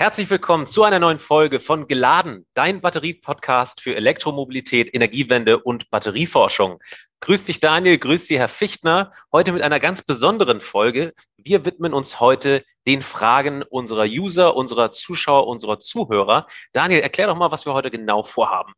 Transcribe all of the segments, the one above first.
Herzlich willkommen zu einer neuen Folge von Geladen, dein Batterie-Podcast für Elektromobilität, Energiewende und Batterieforschung. Grüß dich, Daniel, grüß dich, Herr Fichtner. Heute mit einer ganz besonderen Folge. Wir widmen uns heute den Fragen unserer User, unserer Zuschauer, unserer Zuhörer. Daniel, erklär doch mal, was wir heute genau vorhaben.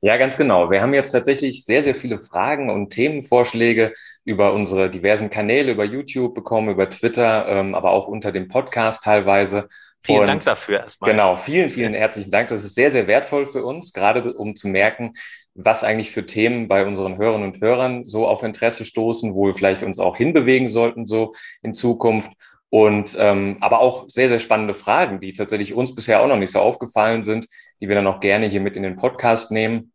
Ja, ganz genau. Wir haben jetzt tatsächlich sehr, sehr viele Fragen und Themenvorschläge über unsere diversen Kanäle, über YouTube bekommen, über Twitter, ähm, aber auch unter dem Podcast teilweise. Vielen und Dank dafür erstmal. Genau, vielen, vielen herzlichen Dank. Das ist sehr, sehr wertvoll für uns, gerade um zu merken, was eigentlich für Themen bei unseren Hörern und Hörern so auf Interesse stoßen, wo wir vielleicht uns auch hinbewegen sollten, so in Zukunft. Und ähm, aber auch sehr, sehr spannende Fragen, die tatsächlich uns bisher auch noch nicht so aufgefallen sind, die wir dann auch gerne hier mit in den Podcast nehmen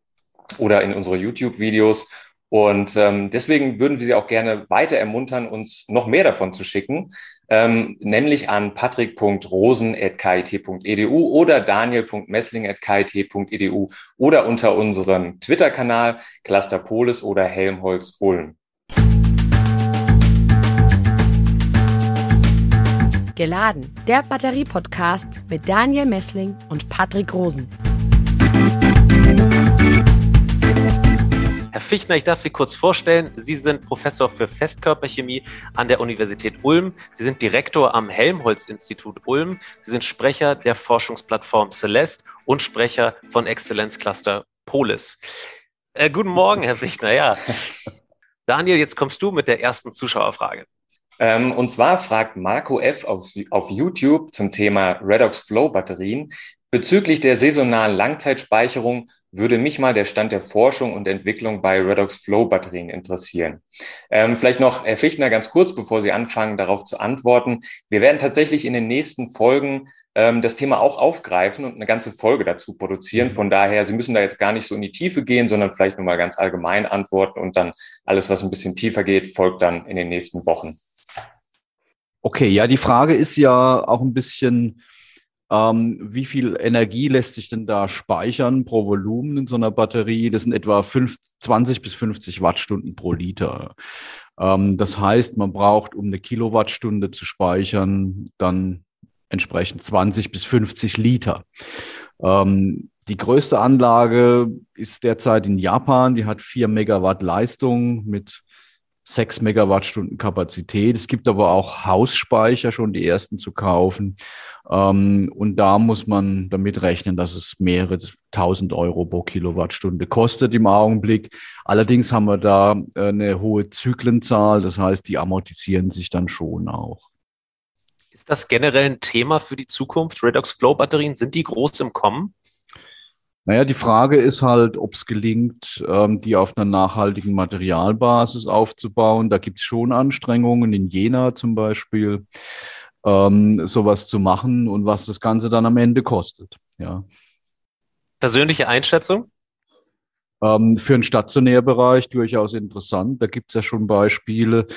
oder in unsere YouTube-Videos. Und ähm, deswegen würden wir Sie auch gerne weiter ermuntern, uns noch mehr davon zu schicken, ähm, nämlich an patrick.rosen.kit.edu oder daniel.messling.kit.edu oder unter unserem Twitter-Kanal Cluster Polis oder Helmholtz Ulm. Geladen, der Batterie-Podcast mit Daniel Messling und Patrick Rosen. Herr Fichtner, ich darf Sie kurz vorstellen. Sie sind Professor für Festkörperchemie an der Universität Ulm. Sie sind Direktor am Helmholtz-Institut Ulm. Sie sind Sprecher der Forschungsplattform Celeste und Sprecher von Exzellenzcluster Polis. Äh, guten Morgen, Herr Fichtner. Ja. Daniel, jetzt kommst du mit der ersten Zuschauerfrage. Ähm, und zwar fragt Marco F. Auf, auf YouTube zum Thema Redox Flow Batterien, Bezüglich der saisonalen Langzeitspeicherung würde mich mal der Stand der Forschung und Entwicklung bei Redox Flow Batterien interessieren. Ähm, vielleicht noch, Herr Fichtner, ganz kurz, bevor Sie anfangen, darauf zu antworten. Wir werden tatsächlich in den nächsten Folgen ähm, das Thema auch aufgreifen und eine ganze Folge dazu produzieren. Von daher, Sie müssen da jetzt gar nicht so in die Tiefe gehen, sondern vielleicht nur mal ganz allgemein antworten und dann alles, was ein bisschen tiefer geht, folgt dann in den nächsten Wochen. Okay, ja, die Frage ist ja auch ein bisschen, ähm, wie viel Energie lässt sich denn da speichern pro Volumen in so einer Batterie? Das sind etwa 5, 20 bis 50 Wattstunden pro Liter. Ähm, das heißt, man braucht, um eine Kilowattstunde zu speichern, dann entsprechend 20 bis 50 Liter. Ähm, die größte Anlage ist derzeit in Japan. Die hat 4 Megawatt Leistung mit 6 Megawattstunden Kapazität. Es gibt aber auch Hausspeicher, schon die ersten zu kaufen. Ähm, und da muss man damit rechnen, dass es mehrere tausend Euro pro Kilowattstunde kostet im Augenblick. Allerdings haben wir da äh, eine hohe Zyklenzahl. Das heißt, die amortisieren sich dann schon auch. Ist das generell ein Thema für die Zukunft? Redox Flow Batterien, sind die groß im Kommen? Naja, die Frage ist halt, ob es gelingt, ähm, die auf einer nachhaltigen Materialbasis aufzubauen. Da gibt es schon Anstrengungen, in Jena zum Beispiel, ähm, sowas zu machen und was das Ganze dann am Ende kostet. Ja. Persönliche Einschätzung? Ähm, für den Stationärbereich durchaus interessant. Da gibt es ja schon Beispiele.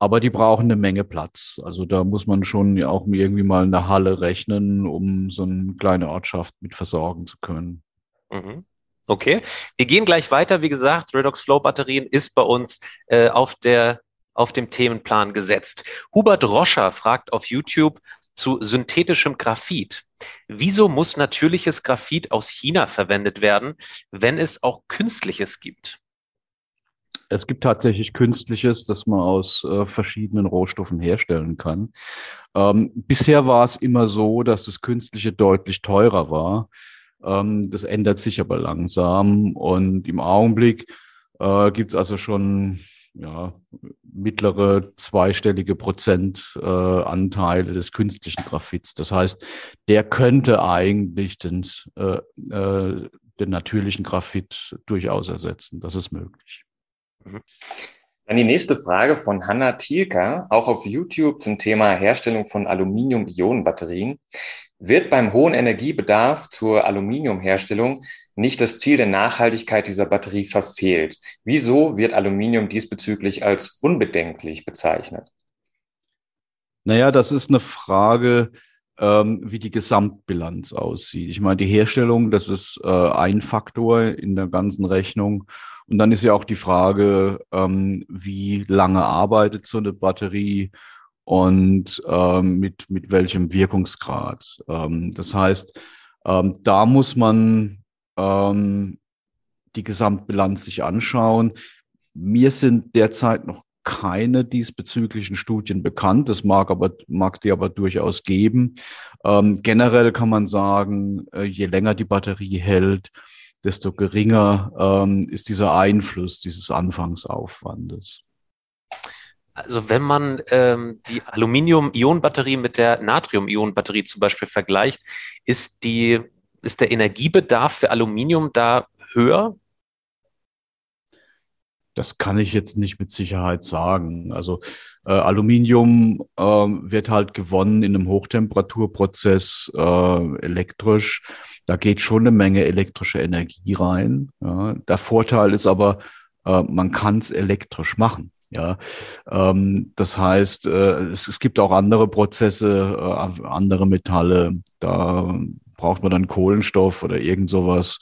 Aber die brauchen eine Menge Platz. Also da muss man schon auch irgendwie mal eine Halle rechnen, um so eine kleine Ortschaft mit versorgen zu können. Mhm. Okay, wir gehen gleich weiter. Wie gesagt, Redox Flow Batterien ist bei uns äh, auf, der, auf dem Themenplan gesetzt. Hubert Roscher fragt auf YouTube zu synthetischem Graphit. Wieso muss natürliches Graphit aus China verwendet werden, wenn es auch künstliches gibt? Es gibt tatsächlich künstliches, das man aus äh, verschiedenen Rohstoffen herstellen kann. Ähm, bisher war es immer so, dass das künstliche deutlich teurer war. Ähm, das ändert sich aber langsam und im Augenblick äh, gibt es also schon ja, mittlere zweistellige Prozentanteile äh, des künstlichen Graphits. Das heißt, der könnte eigentlich den, äh, äh, den natürlichen Graphit durchaus ersetzen. Das ist möglich. Mhm. Dann die nächste Frage von Hanna Thielka, auch auf YouTube zum Thema Herstellung von Aluminium-Ionen-Batterien. Wird beim hohen Energiebedarf zur Aluminiumherstellung nicht das Ziel der Nachhaltigkeit dieser Batterie verfehlt? Wieso wird Aluminium diesbezüglich als unbedenklich bezeichnet? Naja, das ist eine Frage, ähm, wie die Gesamtbilanz aussieht. Ich meine, die Herstellung, das ist äh, ein Faktor in der ganzen Rechnung. Und dann ist ja auch die Frage, ähm, wie lange arbeitet so eine Batterie und ähm, mit, mit welchem Wirkungsgrad. Ähm, das heißt, ähm, da muss man ähm, die Gesamtbilanz sich anschauen. Mir sind derzeit noch keine diesbezüglichen Studien bekannt. Das mag aber mag die aber durchaus geben. Ähm, generell kann man sagen, äh, je länger die Batterie hält, desto geringer ähm, ist dieser Einfluss dieses Anfangsaufwandes. Also wenn man ähm, die Aluminium-Ionen-Batterie mit der Natrium-Ionen-Batterie zum Beispiel vergleicht, ist, die, ist der Energiebedarf für Aluminium da höher? Das kann ich jetzt nicht mit Sicherheit sagen. Also äh, Aluminium äh, wird halt gewonnen in einem Hochtemperaturprozess äh, elektrisch. Da geht schon eine Menge elektrische Energie rein. Ja. Der Vorteil ist aber, äh, man kann es elektrisch machen. Ja, ähm, das heißt, äh, es, es, gibt auch andere Prozesse, äh, andere Metalle. Da braucht man dann Kohlenstoff oder irgend sowas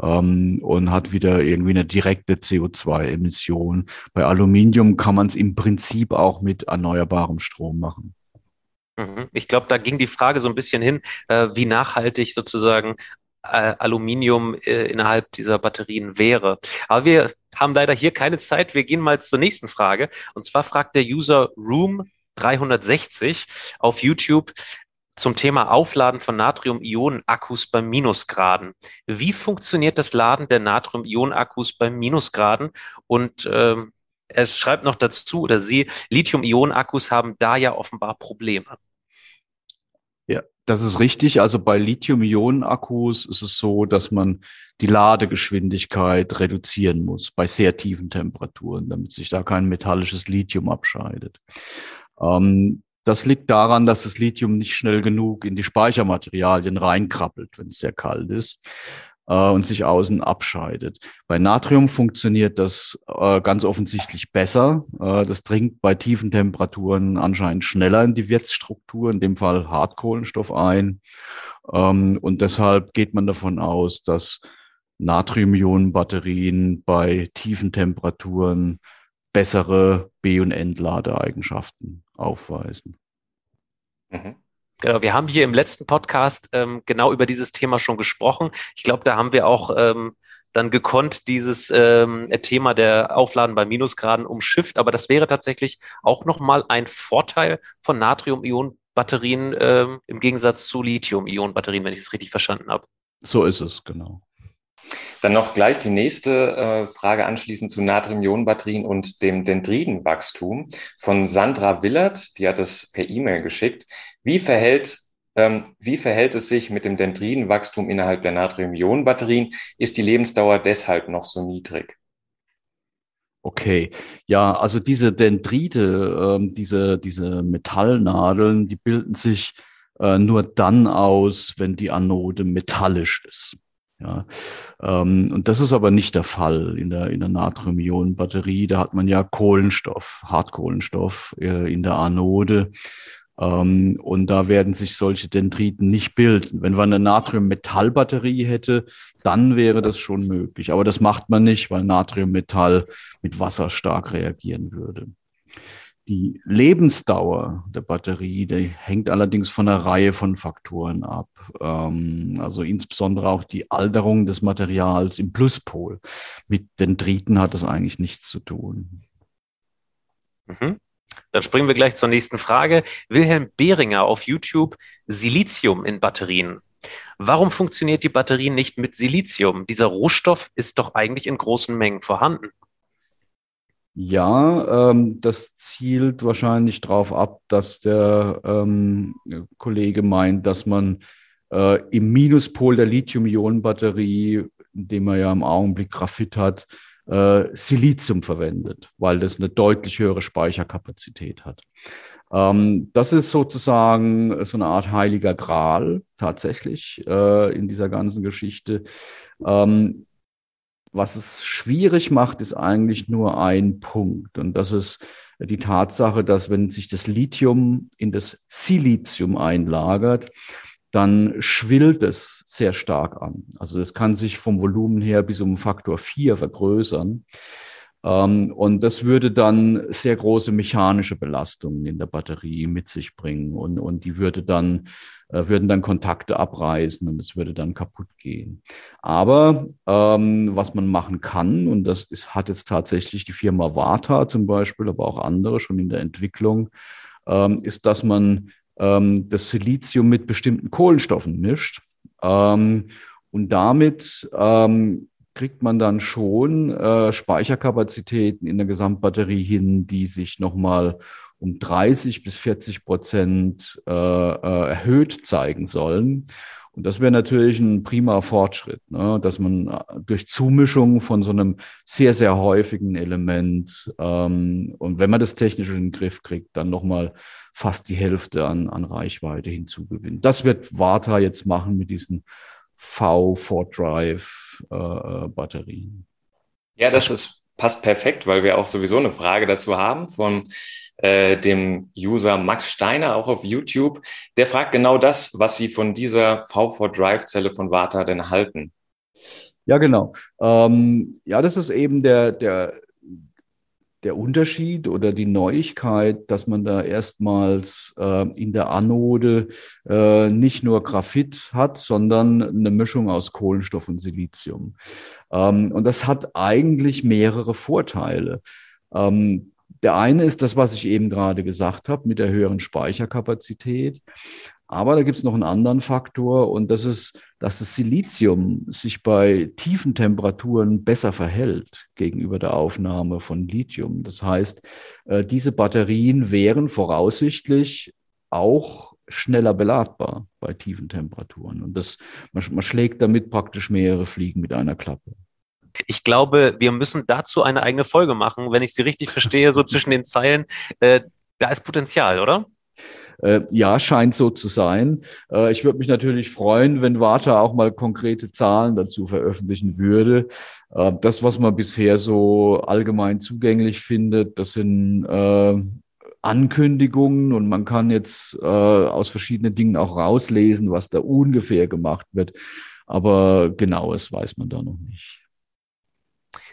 ähm, und hat wieder irgendwie eine direkte CO2-Emission. Bei Aluminium kann man es im Prinzip auch mit erneuerbarem Strom machen. Mhm. Ich glaube, da ging die Frage so ein bisschen hin, äh, wie nachhaltig sozusagen Aluminium äh, innerhalb dieser Batterien wäre. Aber wir haben leider hier keine Zeit. Wir gehen mal zur nächsten Frage. Und zwar fragt der User Room 360 auf YouTube, zum Thema Aufladen von Natrium-Ionen-Akkus bei Minusgraden. Wie funktioniert das Laden der Natrium-Ionen-Akkus bei Minusgraden? Und ähm, er schreibt noch dazu, oder sie, Lithium-Ionen-Akkus haben da ja offenbar Probleme. Ja, das ist richtig. Also bei Lithium-Ionen-Akkus ist es so, dass man die Ladegeschwindigkeit reduzieren muss bei sehr tiefen Temperaturen, damit sich da kein metallisches Lithium abscheidet. Ähm, das liegt daran, dass das Lithium nicht schnell genug in die Speichermaterialien reinkrabbelt, wenn es sehr kalt ist äh, und sich außen abscheidet. Bei Natrium funktioniert das äh, ganz offensichtlich besser. Äh, das dringt bei tiefen Temperaturen anscheinend schneller in die Wirtsstruktur, in dem Fall Hartkohlenstoff ein. Ähm, und deshalb geht man davon aus, dass Natrium-Ionen-Batterien bei tiefen Temperaturen bessere B- und Entladeeigenschaften aufweisen. Mhm. Genau, wir haben hier im letzten Podcast ähm, genau über dieses Thema schon gesprochen. Ich glaube, da haben wir auch ähm, dann gekonnt dieses ähm, Thema der Aufladen bei Minusgraden umschifft. Aber das wäre tatsächlich auch nochmal ein Vorteil von Natrium-Ionen-Batterien ähm, im Gegensatz zu Lithium-Ionen-Batterien, wenn ich es richtig verstanden habe. So ist es, genau. Dann noch gleich die nächste äh, Frage anschließend zu Natrium-Ionen-Batterien und dem Dendridenwachstum von Sandra Willert. Die hat es per E-Mail geschickt. Wie verhält, ähm, wie verhält es sich mit dem Dendridenwachstum innerhalb der Natrium-Ionen-Batterien? Ist die Lebensdauer deshalb noch so niedrig? Okay, ja, also diese Dendrite, äh, diese, diese Metallnadeln, die bilden sich äh, nur dann aus, wenn die Anode metallisch ist. Ja, ähm, und das ist aber nicht der Fall in der, in der Natrium-Ionen-Batterie. Da hat man ja Kohlenstoff, Hartkohlenstoff äh, in der Anode. Ähm, und da werden sich solche Dendriten nicht bilden. Wenn man eine Natrium-Metall-Batterie hätte, dann wäre das schon möglich. Aber das macht man nicht, weil Natriummetall mit Wasser stark reagieren würde. Die Lebensdauer der Batterie, die hängt allerdings von einer Reihe von Faktoren ab. Ähm, also insbesondere auch die Alterung des Materials im Pluspol. Mit Dendriten hat das eigentlich nichts zu tun. Mhm. Dann springen wir gleich zur nächsten Frage. Wilhelm Behringer auf YouTube, Silizium in Batterien. Warum funktioniert die Batterie nicht mit Silizium? Dieser Rohstoff ist doch eigentlich in großen Mengen vorhanden. Ja, ähm, das zielt wahrscheinlich darauf ab, dass der ähm, Kollege meint, dass man äh, im Minuspol der Lithium-Ionen-Batterie, dem er ja im Augenblick Graphit hat, äh, Silizium verwendet, weil das eine deutlich höhere Speicherkapazität hat. Ähm, das ist sozusagen so eine Art heiliger Gral tatsächlich äh, in dieser ganzen Geschichte. Ähm, was es schwierig macht, ist eigentlich nur ein Punkt. Und das ist die Tatsache, dass wenn sich das Lithium in das Silizium einlagert, dann schwillt es sehr stark an. Also es kann sich vom Volumen her bis um Faktor 4 vergrößern. Ähm, und das würde dann sehr große mechanische Belastungen in der Batterie mit sich bringen und, und die würde dann, äh, würden dann Kontakte abreißen und es würde dann kaputt gehen. Aber ähm, was man machen kann, und das ist, hat jetzt tatsächlich die Firma Vata zum Beispiel, aber auch andere schon in der Entwicklung, ähm, ist, dass man ähm, das Silizium mit bestimmten Kohlenstoffen mischt. Ähm, und damit ähm, kriegt man dann schon äh, Speicherkapazitäten in der Gesamtbatterie hin, die sich nochmal um 30 bis 40 Prozent äh, äh, erhöht zeigen sollen. Und das wäre natürlich ein prima Fortschritt, ne? dass man äh, durch Zumischung von so einem sehr, sehr häufigen Element ähm, und wenn man das technisch in den Griff kriegt, dann nochmal fast die Hälfte an, an Reichweite hinzugewinnt. Das wird Warta jetzt machen mit diesen V4Drive-Batterien. Äh, ja, das ist, passt perfekt, weil wir auch sowieso eine Frage dazu haben von äh, dem User Max Steiner, auch auf YouTube. Der fragt genau das, was Sie von dieser V4Drive-Zelle von Vata denn halten. Ja, genau. Ähm, ja, das ist eben der, der der Unterschied oder die Neuigkeit, dass man da erstmals äh, in der Anode äh, nicht nur Graphit hat, sondern eine Mischung aus Kohlenstoff und Silizium. Ähm, und das hat eigentlich mehrere Vorteile. Ähm, der eine ist das, was ich eben gerade gesagt habe, mit der höheren Speicherkapazität. Aber da gibt es noch einen anderen Faktor und das ist, dass das Silizium sich bei tiefen Temperaturen besser verhält gegenüber der Aufnahme von Lithium. Das heißt, äh, diese Batterien wären voraussichtlich auch schneller beladbar bei tiefen Temperaturen. Und das, man, man schlägt damit praktisch mehrere Fliegen mit einer Klappe. Ich glaube, wir müssen dazu eine eigene Folge machen, wenn ich sie richtig verstehe, so zwischen den Zeilen. Äh, da ist Potenzial, oder? Äh, ja, scheint so zu sein. Äh, ich würde mich natürlich freuen, wenn Warta auch mal konkrete Zahlen dazu veröffentlichen würde. Äh, das, was man bisher so allgemein zugänglich findet, das sind Ankündigungen und man kann jetzt aus verschiedenen Dingen auch rauslesen, was da ungefähr gemacht wird. Aber genaues weiß man da noch nicht.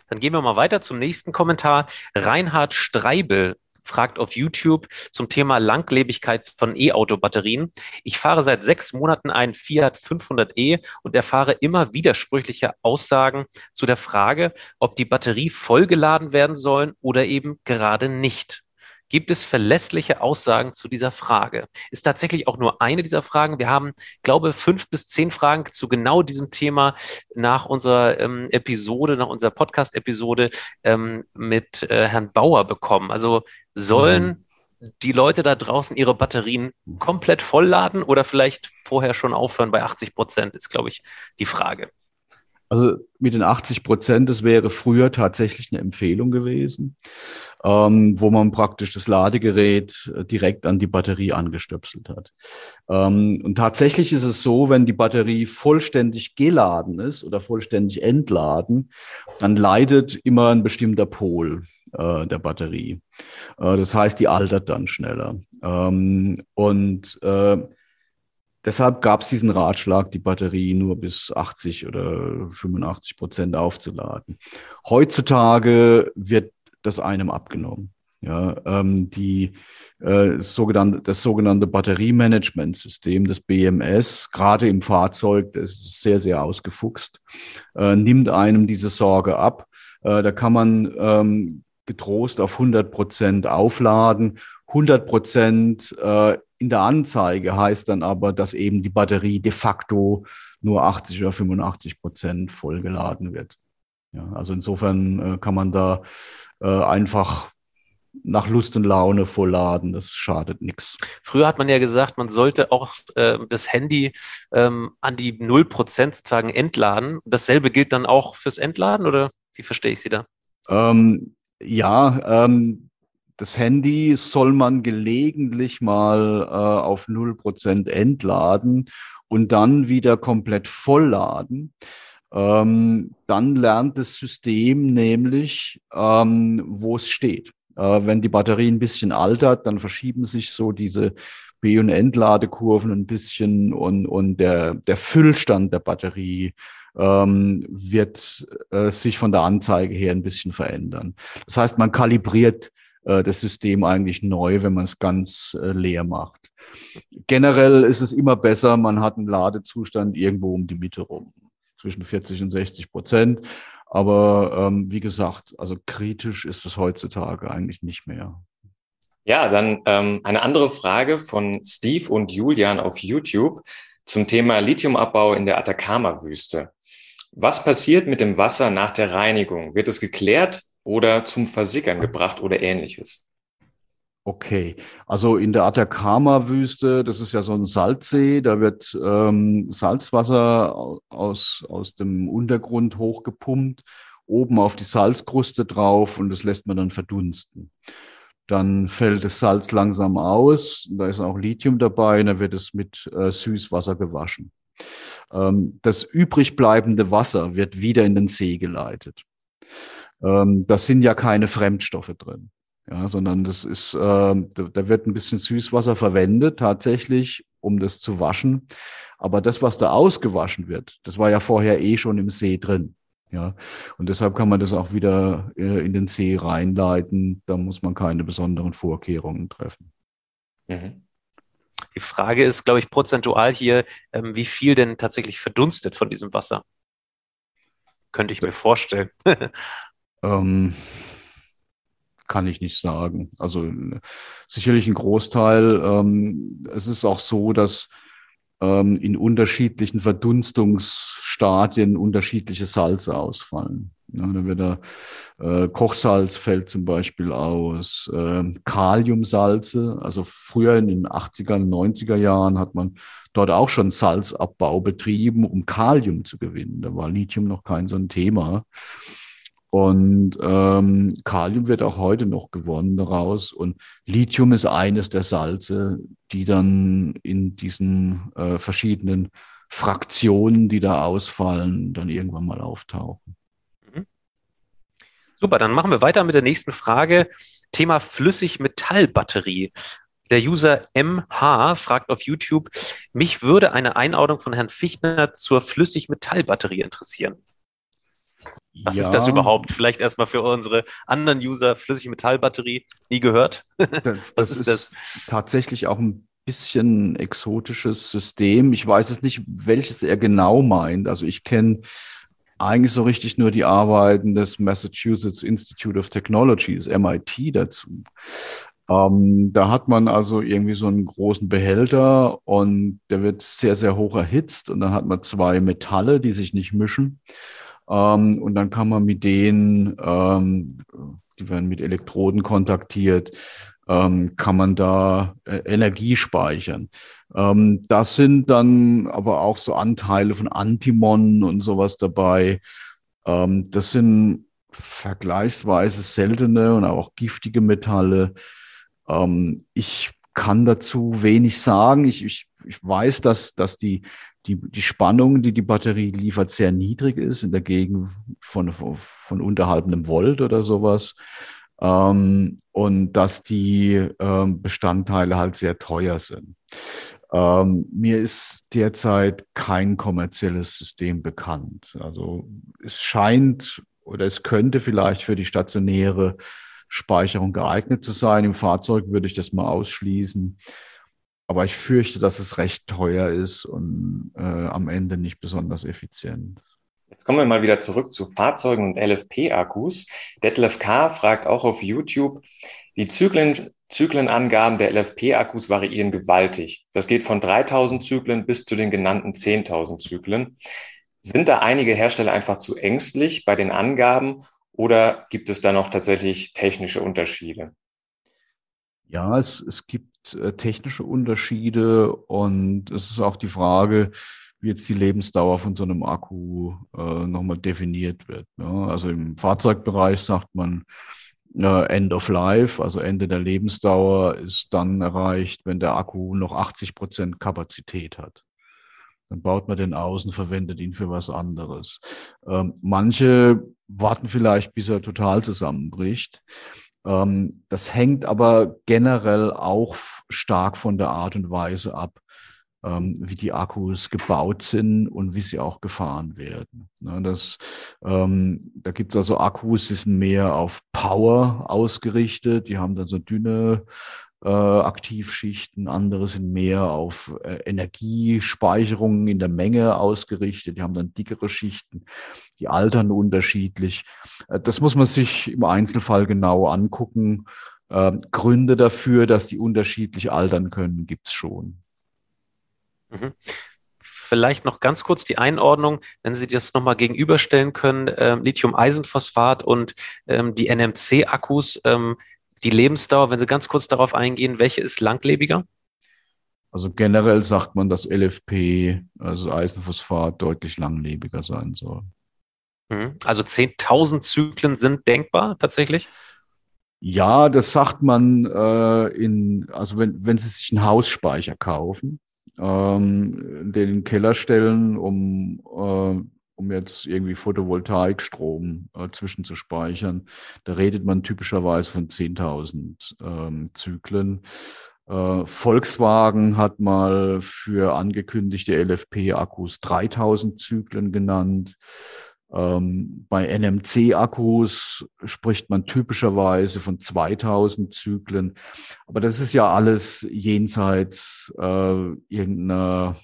Dann gehen wir mal weiter zum nächsten Kommentar. Reinhard Streibel fragt auf YouTube zum Thema Langlebigkeit von E-Auto-Batterien. Ich fahre seit sechs Monaten einen Fiat 500e und erfahre immer widersprüchliche Aussagen zu der Frage, ob die Batterie vollgeladen werden sollen oder eben gerade nicht. Gibt es verlässliche Aussagen zu dieser Frage? Ist tatsächlich auch nur eine dieser Fragen. Wir haben, glaube fünf bis zehn Fragen zu genau diesem Thema nach unserer ähm, Episode, nach unserer Podcast-Episode ähm, mit äh, Herrn Bauer bekommen. Also sollen mhm. die Leute da draußen ihre Batterien komplett vollladen oder vielleicht vorher schon aufhören bei 80 Prozent, ist, glaube ich, die Frage. Also mit den 80 Prozent, das wäre früher tatsächlich eine Empfehlung gewesen, ähm, wo man praktisch das Ladegerät äh, direkt an die Batterie angestöpselt hat. Ähm, und tatsächlich ist es so, wenn die Batterie vollständig geladen ist oder vollständig entladen, dann leidet immer ein bestimmter Pol äh, der Batterie. Äh, das heißt, die altert dann schneller. Ähm, und äh, Deshalb gab es diesen Ratschlag, die Batterie nur bis 80 oder 85 Prozent aufzuladen. Heutzutage wird das einem abgenommen. Ja, ähm, die, äh, sogenannte, das sogenannte Batteriemanagementsystem, das BMS, gerade im Fahrzeug, das ist sehr, sehr ausgefuchst, äh, nimmt einem diese Sorge ab. Äh, da kann man ähm, getrost auf 100 Prozent aufladen. 100 Prozent äh, in der Anzeige heißt dann aber, dass eben die Batterie de facto nur 80 oder 85 Prozent vollgeladen wird. Ja, also insofern äh, kann man da äh, einfach nach Lust und Laune vollladen, das schadet nichts. Früher hat man ja gesagt, man sollte auch äh, das Handy ähm, an die 0% sozusagen entladen. Dasselbe gilt dann auch fürs Entladen oder wie verstehe ich Sie da? Ähm, ja, ähm, das Handy soll man gelegentlich mal äh, auf 0% entladen und dann wieder komplett vollladen. Ähm, dann lernt das System nämlich, ähm, wo es steht. Äh, wenn die Batterie ein bisschen altert, dann verschieben sich so diese B- und Entladekurven ein bisschen und, und der, der Füllstand der Batterie ähm, wird äh, sich von der Anzeige her ein bisschen verändern. Das heißt, man kalibriert äh, das System eigentlich neu, wenn man es ganz äh, leer macht. Generell ist es immer besser, man hat einen Ladezustand irgendwo um die Mitte rum, zwischen 40 und 60 Prozent. Aber ähm, wie gesagt, also kritisch ist es heutzutage eigentlich nicht mehr. Ja, dann ähm, eine andere Frage von Steve und Julian auf YouTube zum Thema Lithiumabbau in der Atacama-Wüste. Was passiert mit dem Wasser nach der Reinigung? Wird es geklärt oder zum Versickern gebracht oder ähnliches? Okay, also in der Atacama-Wüste, das ist ja so ein Salzsee, da wird ähm, Salzwasser aus, aus dem Untergrund hochgepumpt, oben auf die Salzkruste drauf und das lässt man dann verdunsten. Dann fällt das Salz langsam aus, da ist auch Lithium dabei, und dann wird es mit äh, Süßwasser gewaschen. Ähm, das übrig bleibende Wasser wird wieder in den See geleitet. Ähm, das sind ja keine Fremdstoffe drin. Ja, sondern das ist, äh, da, da wird ein bisschen Süßwasser verwendet, tatsächlich, um das zu waschen. Aber das, was da ausgewaschen wird, das war ja vorher eh schon im See drin. Ja, und deshalb kann man das auch wieder äh, in den See reinleiten. Da muss man keine besonderen Vorkehrungen treffen. Mhm. Die Frage ist, glaube ich, prozentual hier, ähm, wie viel denn tatsächlich verdunstet von diesem Wasser? Könnte ich mir vorstellen. ähm, kann ich nicht sagen. Also sicherlich ein Großteil. Ähm, es ist auch so, dass ähm, in unterschiedlichen Verdunstungsstadien unterschiedliche Salze ausfallen. Ja, da wird da äh, Kochsalz fällt zum Beispiel aus, äh, Kaliumsalze. Also früher in den 80er, 90er Jahren hat man dort auch schon Salzabbau betrieben, um Kalium zu gewinnen. Da war Lithium noch kein so ein Thema. Und ähm, Kalium wird auch heute noch gewonnen daraus. Und Lithium ist eines der Salze, die dann in diesen äh, verschiedenen Fraktionen, die da ausfallen, dann irgendwann mal auftauchen. Mhm. Super, dann machen wir weiter mit der nächsten Frage. Thema Flüssigmetallbatterie. Der User MH fragt auf YouTube, mich würde eine Einordnung von Herrn Fichtner zur Flüssigmetallbatterie interessieren. Was ja. ist das überhaupt? Vielleicht erstmal für unsere anderen User, flüssige Metallbatterie, nie gehört. Das, ist, das? tatsächlich auch ein bisschen exotisches System. Ich weiß es nicht, welches er genau meint. Also ich kenne eigentlich so richtig nur die Arbeiten des Massachusetts Institute of Technology, das MIT dazu. Ähm, da hat man also irgendwie so einen großen Behälter und der wird sehr, sehr hoch erhitzt und dann hat man zwei Metalle, die sich nicht mischen. Ähm, und dann kann man mit denen, ähm, die werden mit Elektroden kontaktiert, ähm, kann man da äh, Energie speichern. Ähm, das sind dann aber auch so Anteile von Antimon und sowas dabei. Ähm, das sind vergleichsweise seltene und auch giftige Metalle. Ähm, ich kann dazu wenig sagen. Ich, ich, ich weiß, dass, dass die die, die Spannung, die die Batterie liefert, sehr niedrig ist, in der Gegend von, von unterhalb einem Volt oder sowas. Ähm, und dass die ähm, Bestandteile halt sehr teuer sind. Ähm, mir ist derzeit kein kommerzielles System bekannt. Also es scheint oder es könnte vielleicht für die stationäre Speicherung geeignet zu sein. Im Fahrzeug würde ich das mal ausschließen. Aber ich fürchte, dass es recht teuer ist und äh, am Ende nicht besonders effizient. Jetzt kommen wir mal wieder zurück zu Fahrzeugen und LFP-Akkus. Detlef K. fragt auch auf YouTube, die Zyklen, Zyklenangaben der LFP-Akkus variieren gewaltig. Das geht von 3000 Zyklen bis zu den genannten 10.000 Zyklen. Sind da einige Hersteller einfach zu ängstlich bei den Angaben oder gibt es da noch tatsächlich technische Unterschiede? Ja, es, es gibt äh, technische Unterschiede und es ist auch die Frage, wie jetzt die Lebensdauer von so einem Akku äh, nochmal definiert wird. Ne? Also im Fahrzeugbereich sagt man äh, End of Life, also Ende der Lebensdauer ist dann erreicht, wenn der Akku noch 80 Prozent Kapazität hat. Dann baut man den aus und verwendet ihn für was anderes. Ähm, manche warten vielleicht, bis er total zusammenbricht. Ähm, das hängt aber generell auch stark von der Art und Weise ab, ähm, wie die Akkus gebaut sind und wie sie auch gefahren werden. Ne, das, ähm, da gibt es also Akkus, die sind mehr auf Power ausgerichtet, die haben dann so dünne äh, Aktivschichten, andere sind mehr auf äh, Energiespeicherungen in der Menge ausgerichtet, die haben dann dickere Schichten, die altern unterschiedlich. Äh, das muss man sich im Einzelfall genau angucken. Äh, Gründe dafür, dass die unterschiedlich altern können, gibt es schon. Mhm. Vielleicht noch ganz kurz die Einordnung, wenn Sie das nochmal gegenüberstellen können, äh, Lithium-Eisenphosphat und ähm, die NMC-Akkus. Ähm, die Lebensdauer, wenn Sie ganz kurz darauf eingehen, welche ist langlebiger? Also generell sagt man, dass LFP, also Eisenphosphat, deutlich langlebiger sein soll. Mhm. Also 10.000 Zyklen sind denkbar tatsächlich? Ja, das sagt man äh, in, also wenn, wenn Sie sich einen Hausspeicher kaufen, ähm, den in den Keller stellen, um äh, um jetzt irgendwie Photovoltaikstrom äh, zwischenzuspeichern. Da redet man typischerweise von 10.000 ähm, Zyklen. Äh, Volkswagen hat mal für angekündigte LFP-Akkus 3000 Zyklen genannt. Ähm, bei NMC-Akkus spricht man typischerweise von 2000 Zyklen. Aber das ist ja alles jenseits äh, irgendeiner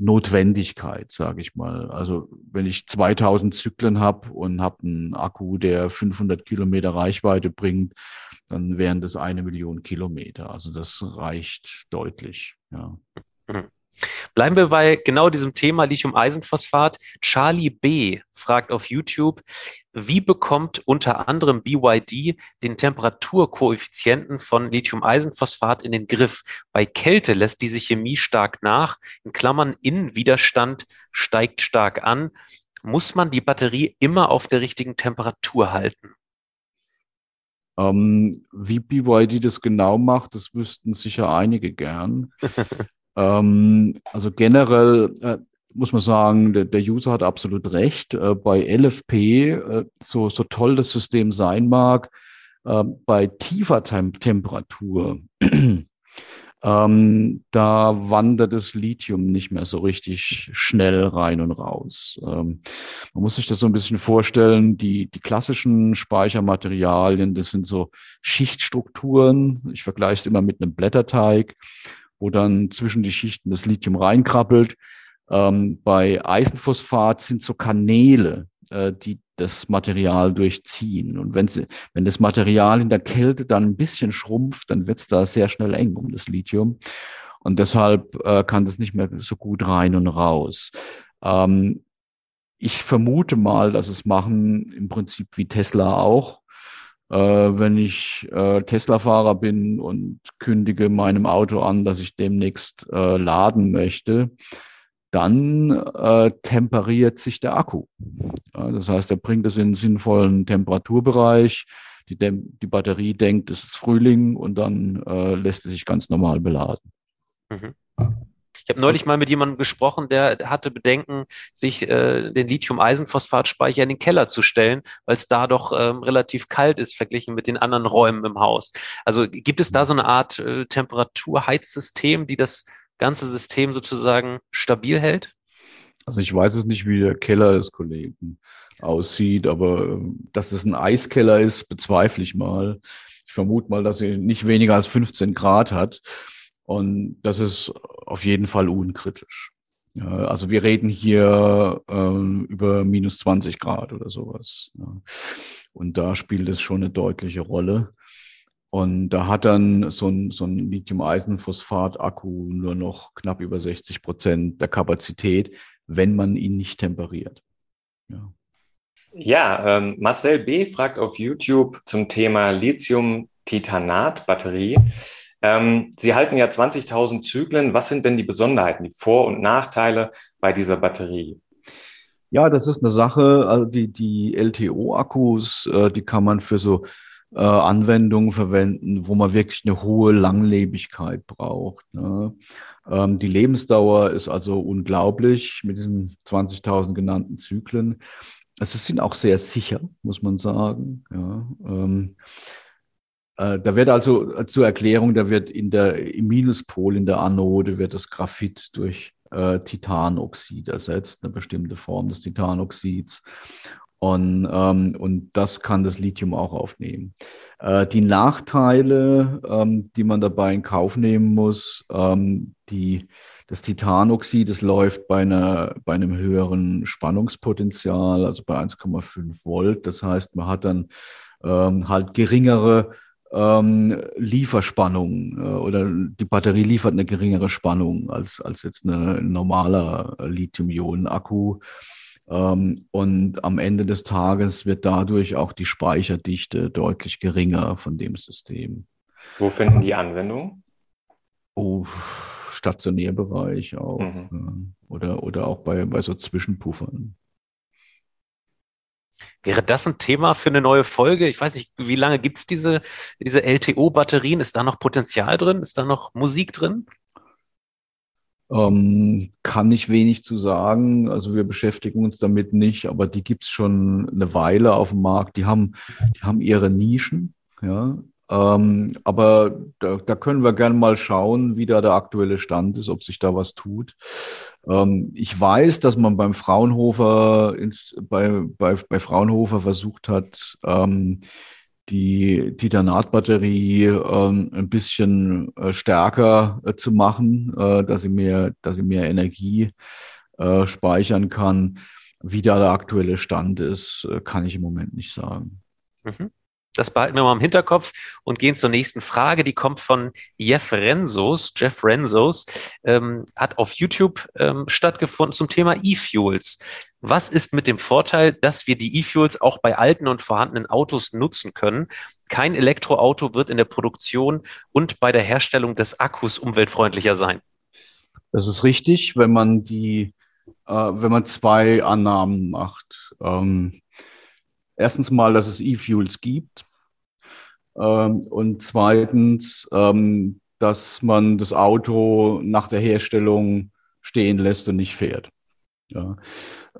Notwendigkeit, sage ich mal. Also wenn ich 2000 Zyklen habe und habe einen Akku, der 500 Kilometer Reichweite bringt, dann wären das eine Million Kilometer. Also das reicht deutlich. Ja. Mhm. Bleiben wir bei genau diesem Thema Lithium-Eisenphosphat. Charlie B. fragt auf YouTube, wie bekommt unter anderem BYD den Temperaturkoeffizienten von Lithium-Eisenphosphat in den Griff? Bei Kälte lässt diese Chemie stark nach. In Klammern, Innenwiderstand steigt stark an. Muss man die Batterie immer auf der richtigen Temperatur halten? Ähm, wie BYD das genau macht, das wüssten sicher einige gern. Ähm, also generell äh, muss man sagen, der, der, User hat absolut recht. Äh, bei LFP, äh, so, so toll das System sein mag, äh, bei tiefer Tem Temperatur, ähm, da wandert das Lithium nicht mehr so richtig schnell rein und raus. Ähm, man muss sich das so ein bisschen vorstellen, die, die klassischen Speichermaterialien, das sind so Schichtstrukturen. Ich vergleiche es immer mit einem Blätterteig wo dann zwischen die Schichten das Lithium reinkrabbelt. Ähm, bei Eisenphosphat sind so Kanäle, äh, die das Material durchziehen. Und wenn, sie, wenn das Material in der Kälte dann ein bisschen schrumpft, dann wird es da sehr schnell eng um das Lithium. Und deshalb äh, kann das nicht mehr so gut rein und raus. Ähm, ich vermute mal, dass es machen im Prinzip wie Tesla auch. Äh, wenn ich äh, Tesla-Fahrer bin und kündige meinem Auto an, dass ich demnächst äh, laden möchte, dann äh, temperiert sich der Akku. Ja, das heißt, er bringt es in einen sinnvollen Temperaturbereich. Die, die Batterie denkt, es ist Frühling und dann äh, lässt es sich ganz normal beladen. Mhm. Ich habe neulich mal mit jemandem gesprochen, der hatte Bedenken, sich äh, den Lithium-Eisenphosphat-Speicher in den Keller zu stellen, weil es da doch ähm, relativ kalt ist verglichen mit den anderen Räumen im Haus. Also gibt es da so eine Art äh, Temperaturheizsystem, die das ganze System sozusagen stabil hält? Also ich weiß es nicht, wie der Keller des Kollegen aussieht, aber ähm, dass es ein Eiskeller ist, bezweifle ich mal. Ich vermute mal, dass er nicht weniger als 15 Grad hat. Und das ist auf jeden Fall unkritisch. Also wir reden hier ähm, über minus 20 Grad oder sowas. Ja. Und da spielt es schon eine deutliche Rolle. Und da hat dann so ein, so ein Lithium-Eisenphosphat-Akku nur noch knapp über 60 Prozent der Kapazität, wenn man ihn nicht temperiert. Ja, ja ähm, Marcel B. fragt auf YouTube zum Thema Lithium-Titanat-Batterie. Ähm, Sie halten ja 20.000 Zyklen. Was sind denn die Besonderheiten, die Vor- und Nachteile bei dieser Batterie? Ja, das ist eine Sache. Also die, die LTO-Akkus, äh, die kann man für so äh, Anwendungen verwenden, wo man wirklich eine hohe Langlebigkeit braucht. Ne? Ähm, die Lebensdauer ist also unglaublich mit diesen 20.000 genannten Zyklen. Es sind auch sehr sicher, muss man sagen. Ja, ähm, äh, da wird also äh, zur Erklärung, da wird in der, im Minuspol in der Anode wird das Graphit durch äh, Titanoxid ersetzt, eine bestimmte Form des Titanoxids. Und, ähm, und das kann das Lithium auch aufnehmen. Äh, die Nachteile, ähm, die man dabei in Kauf nehmen muss, ähm, die, das Titanoxid, das läuft bei, einer, bei einem höheren Spannungspotenzial, also bei 1,5 Volt. Das heißt, man hat dann ähm, halt geringere ähm, Lieferspannung äh, oder die Batterie liefert eine geringere Spannung als, als jetzt ein normaler Lithium-Ionen-Akku. Ähm, und am Ende des Tages wird dadurch auch die Speicherdichte deutlich geringer von dem System. Wo finden die Anwendung? Oh, Stationärbereich auch. Mhm. Oder, oder auch bei, bei so Zwischenpuffern. Wäre das ein Thema für eine neue Folge? Ich weiß nicht, wie lange gibt es diese, diese LTO-Batterien? Ist da noch Potenzial drin? Ist da noch Musik drin? Ähm, kann ich wenig zu sagen. Also wir beschäftigen uns damit nicht, aber die gibt es schon eine Weile auf dem Markt. Die haben, die haben ihre Nischen, ja. Ähm, aber da, da, können wir gerne mal schauen, wie da der aktuelle Stand ist, ob sich da was tut. Ähm, ich weiß, dass man beim Fraunhofer ins, bei, bei, bei Fraunhofer versucht hat, ähm, die Titanatbatterie ähm, ein bisschen äh, stärker äh, zu machen, äh, dass sie mehr, dass sie mehr Energie äh, speichern kann. Wie da der aktuelle Stand ist, äh, kann ich im Moment nicht sagen. Mhm. Das behalten wir mal im Hinterkopf und gehen zur nächsten Frage. Die kommt von Jeff Renzos. Jeff Renzos ähm, hat auf YouTube ähm, stattgefunden zum Thema E-Fuels. Was ist mit dem Vorteil, dass wir die E-Fuels auch bei alten und vorhandenen Autos nutzen können? Kein Elektroauto wird in der Produktion und bei der Herstellung des Akkus umweltfreundlicher sein. Das ist richtig, wenn man die, äh, wenn man zwei Annahmen macht. Ähm, erstens mal, dass es E-Fuels gibt. Ähm, und zweitens, ähm, dass man das Auto nach der Herstellung stehen lässt und nicht fährt. Ja.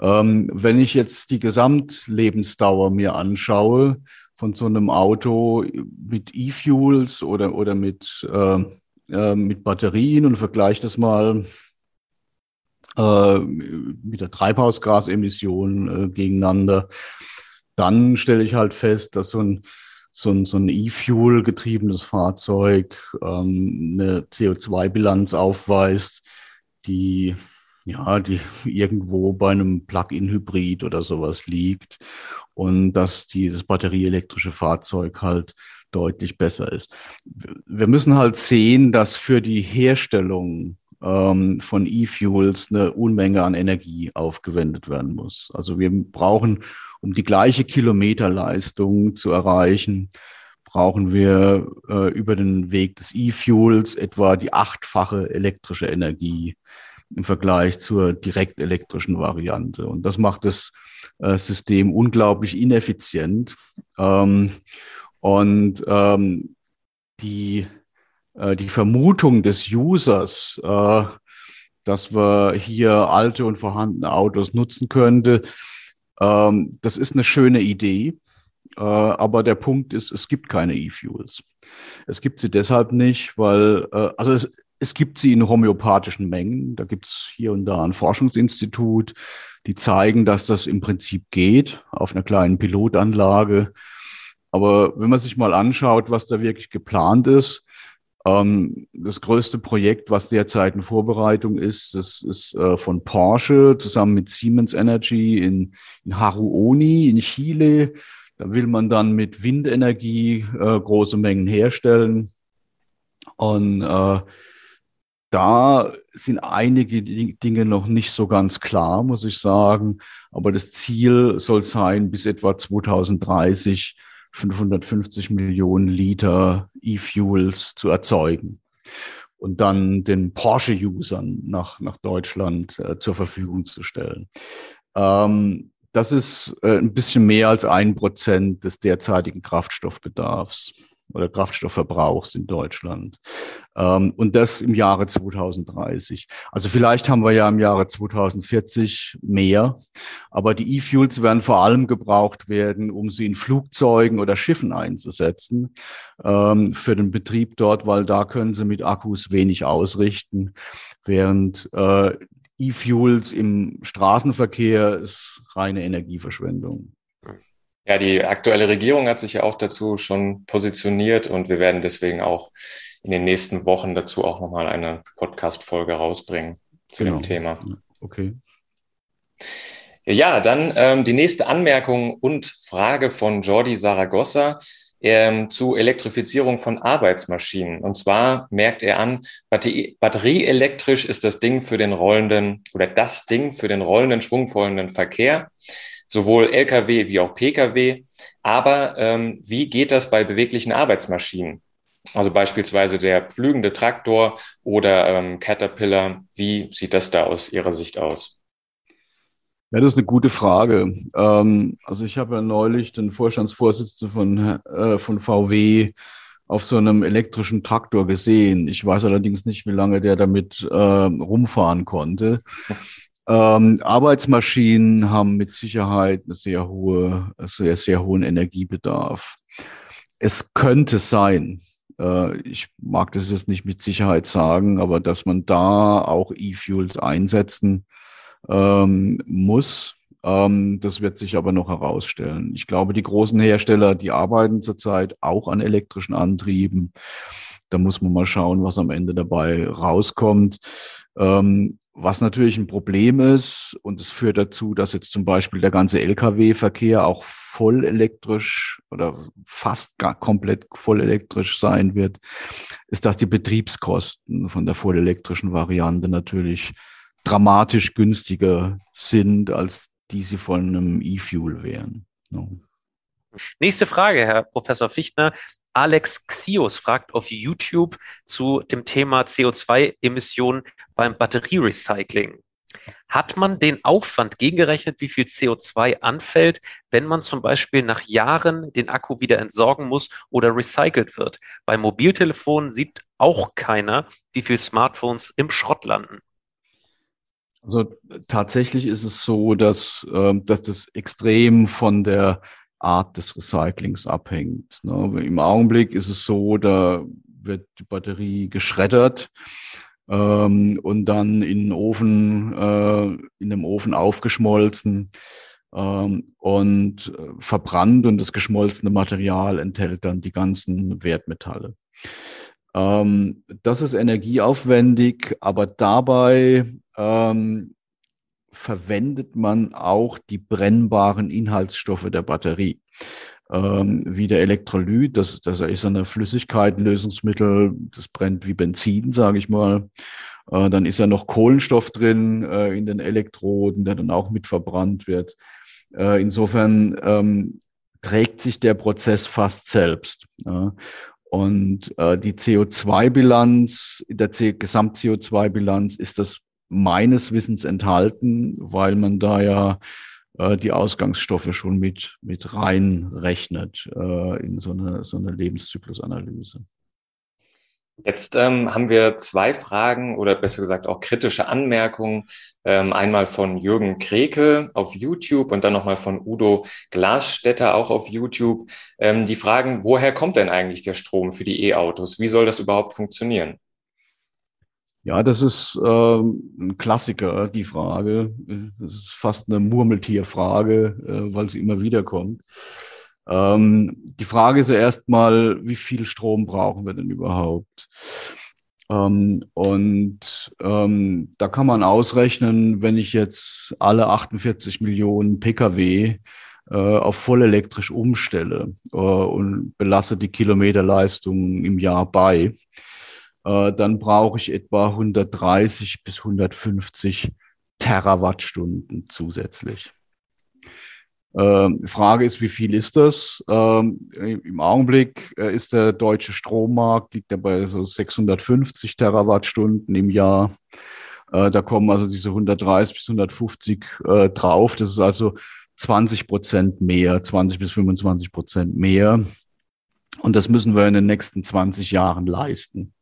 Ähm, wenn ich jetzt die Gesamtlebensdauer mir anschaue von so einem Auto mit E-Fuels oder, oder mit, äh, äh, mit Batterien und vergleiche das mal äh, mit der Treibhausgasemission äh, gegeneinander, dann stelle ich halt fest, dass so ein so ein, so ein E-Fuel getriebenes Fahrzeug ähm, eine CO2-Bilanz aufweist, die ja, die irgendwo bei einem Plug-in-Hybrid oder sowas liegt und dass die, das batterieelektrische Fahrzeug halt deutlich besser ist. Wir müssen halt sehen, dass für die Herstellung ähm, von E-Fuels eine Unmenge an Energie aufgewendet werden muss. Also wir brauchen, um die gleiche Kilometerleistung zu erreichen, brauchen wir äh, über den Weg des E-Fuels etwa die achtfache elektrische Energie im Vergleich zur direkt elektrischen Variante. Und das macht das äh, System unglaublich ineffizient. Ähm, und ähm, die äh, die Vermutung des Users, äh, dass wir hier alte und vorhandene Autos nutzen könnte, ähm, das ist eine schöne Idee. Äh, aber der Punkt ist, es gibt keine E-Fuels. Es gibt sie deshalb nicht, weil, äh, also es, es gibt sie in homöopathischen Mengen. Da gibt es hier und da ein Forschungsinstitut, die zeigen, dass das im Prinzip geht auf einer kleinen Pilotanlage. Aber wenn man sich mal anschaut, was da wirklich geplant ist, das größte Projekt, was derzeit in Vorbereitung ist, das ist äh, von Porsche zusammen mit Siemens Energy in, in Haruoni in Chile. Da will man dann mit Windenergie äh, große Mengen herstellen. Und äh, da sind einige Dinge noch nicht so ganz klar, muss ich sagen. Aber das Ziel soll sein, bis etwa 2030 550 Millionen Liter E-Fuels zu erzeugen und dann den Porsche-Usern nach, nach Deutschland äh, zur Verfügung zu stellen. Ähm, das ist äh, ein bisschen mehr als ein Prozent des derzeitigen Kraftstoffbedarfs. Oder Kraftstoffverbrauchs in Deutschland. Ähm, und das im Jahre 2030. Also vielleicht haben wir ja im Jahre 2040 mehr, aber die E-Fuels werden vor allem gebraucht werden, um sie in Flugzeugen oder Schiffen einzusetzen ähm, für den Betrieb dort, weil da können sie mit Akkus wenig ausrichten, während äh, E-Fuels im Straßenverkehr ist reine Energieverschwendung. Ja, die aktuelle Regierung hat sich ja auch dazu schon positioniert und wir werden deswegen auch in den nächsten Wochen dazu auch nochmal eine Podcast-Folge rausbringen zu genau. dem Thema. Okay. Ja, dann ähm, die nächste Anmerkung und Frage von Jordi Saragossa ähm, zu Elektrifizierung von Arbeitsmaschinen. Und zwar merkt er an, Batterie, batterieelektrisch ist das Ding für den rollenden oder das Ding für den rollenden, schwungvollen Verkehr, sowohl Lkw wie auch Pkw. Aber ähm, wie geht das bei beweglichen Arbeitsmaschinen? Also beispielsweise der pflügende Traktor oder ähm, Caterpillar. Wie sieht das da aus Ihrer Sicht aus? Ja, das ist eine gute Frage. Ähm, also ich habe ja neulich den Vorstandsvorsitzenden von, äh, von VW auf so einem elektrischen Traktor gesehen. Ich weiß allerdings nicht, wie lange der damit äh, rumfahren konnte. Ähm, Arbeitsmaschinen haben mit Sicherheit eine sehr hohe, sehr, sehr hohen Energiebedarf. Es könnte sein, äh, ich mag das jetzt nicht mit Sicherheit sagen, aber dass man da auch E-Fuels einsetzen ähm, muss. Ähm, das wird sich aber noch herausstellen. Ich glaube, die großen Hersteller, die arbeiten zurzeit auch an elektrischen Antrieben. Da muss man mal schauen, was am Ende dabei rauskommt. Ähm, was natürlich ein Problem ist, und es führt dazu, dass jetzt zum Beispiel der ganze Lkw-Verkehr auch voll elektrisch oder fast gar komplett voll elektrisch sein wird, ist, dass die Betriebskosten von der vollelektrischen Variante natürlich dramatisch günstiger sind, als die sie von einem E-Fuel wären. Nächste Frage, Herr Professor Fichtner. Alex Xios fragt auf YouTube zu dem Thema CO2-Emissionen beim Batterierecycling. Hat man den Aufwand gegengerechnet, wie viel CO2 anfällt, wenn man zum Beispiel nach Jahren den Akku wieder entsorgen muss oder recycelt wird? Bei Mobiltelefonen sieht auch keiner, wie viel Smartphones im Schrott landen. Also tatsächlich ist es so, dass, äh, dass das extrem von der Art des Recyclings abhängt. Ne? Im Augenblick ist es so, da wird die Batterie geschreddert ähm, und dann in den Ofen, äh, in dem Ofen aufgeschmolzen ähm, und äh, verbrannt und das geschmolzene Material enthält dann die ganzen Wertmetalle. Ähm, das ist energieaufwendig, aber dabei ähm, verwendet man auch die brennbaren Inhaltsstoffe der Batterie. Ähm, wie der Elektrolyt, das, das ist eine Flüssigkeit, ein Lösungsmittel, das brennt wie Benzin, sage ich mal. Äh, dann ist ja noch Kohlenstoff drin äh, in den Elektroden, der dann auch mit verbrannt wird. Äh, insofern ähm, trägt sich der Prozess fast selbst. Ja. Und äh, die CO2-Bilanz, der Gesamt-CO2-Bilanz ist das meines Wissens enthalten, weil man da ja äh, die Ausgangsstoffe schon mit, mit reinrechnet äh, in so eine, so eine Lebenszyklusanalyse. Jetzt ähm, haben wir zwei Fragen oder besser gesagt auch kritische Anmerkungen. Ähm, einmal von Jürgen Kreke auf YouTube und dann nochmal von Udo Glasstetter auch auf YouTube. Ähm, die fragen, woher kommt denn eigentlich der Strom für die E-Autos? Wie soll das überhaupt funktionieren? Ja, das ist ähm, ein Klassiker, die Frage. Das ist fast eine Murmeltierfrage, äh, weil sie immer wieder kommt. Ähm, die Frage ist ja erstmal, wie viel Strom brauchen wir denn überhaupt? Ähm, und ähm, da kann man ausrechnen, wenn ich jetzt alle 48 Millionen Pkw äh, auf voll elektrisch umstelle äh, und belasse die Kilometerleistung im Jahr bei, äh, dann brauche ich etwa 130 bis 150 Terawattstunden zusätzlich. Ähm, Frage ist, wie viel ist das? Ähm, Im Augenblick äh, ist der deutsche Strommarkt, liegt er bei so 650 Terawattstunden im Jahr. Äh, da kommen also diese 130 bis 150 äh, drauf. Das ist also 20 Prozent mehr, 20 bis 25 Prozent mehr Und das müssen wir in den nächsten 20 Jahren leisten.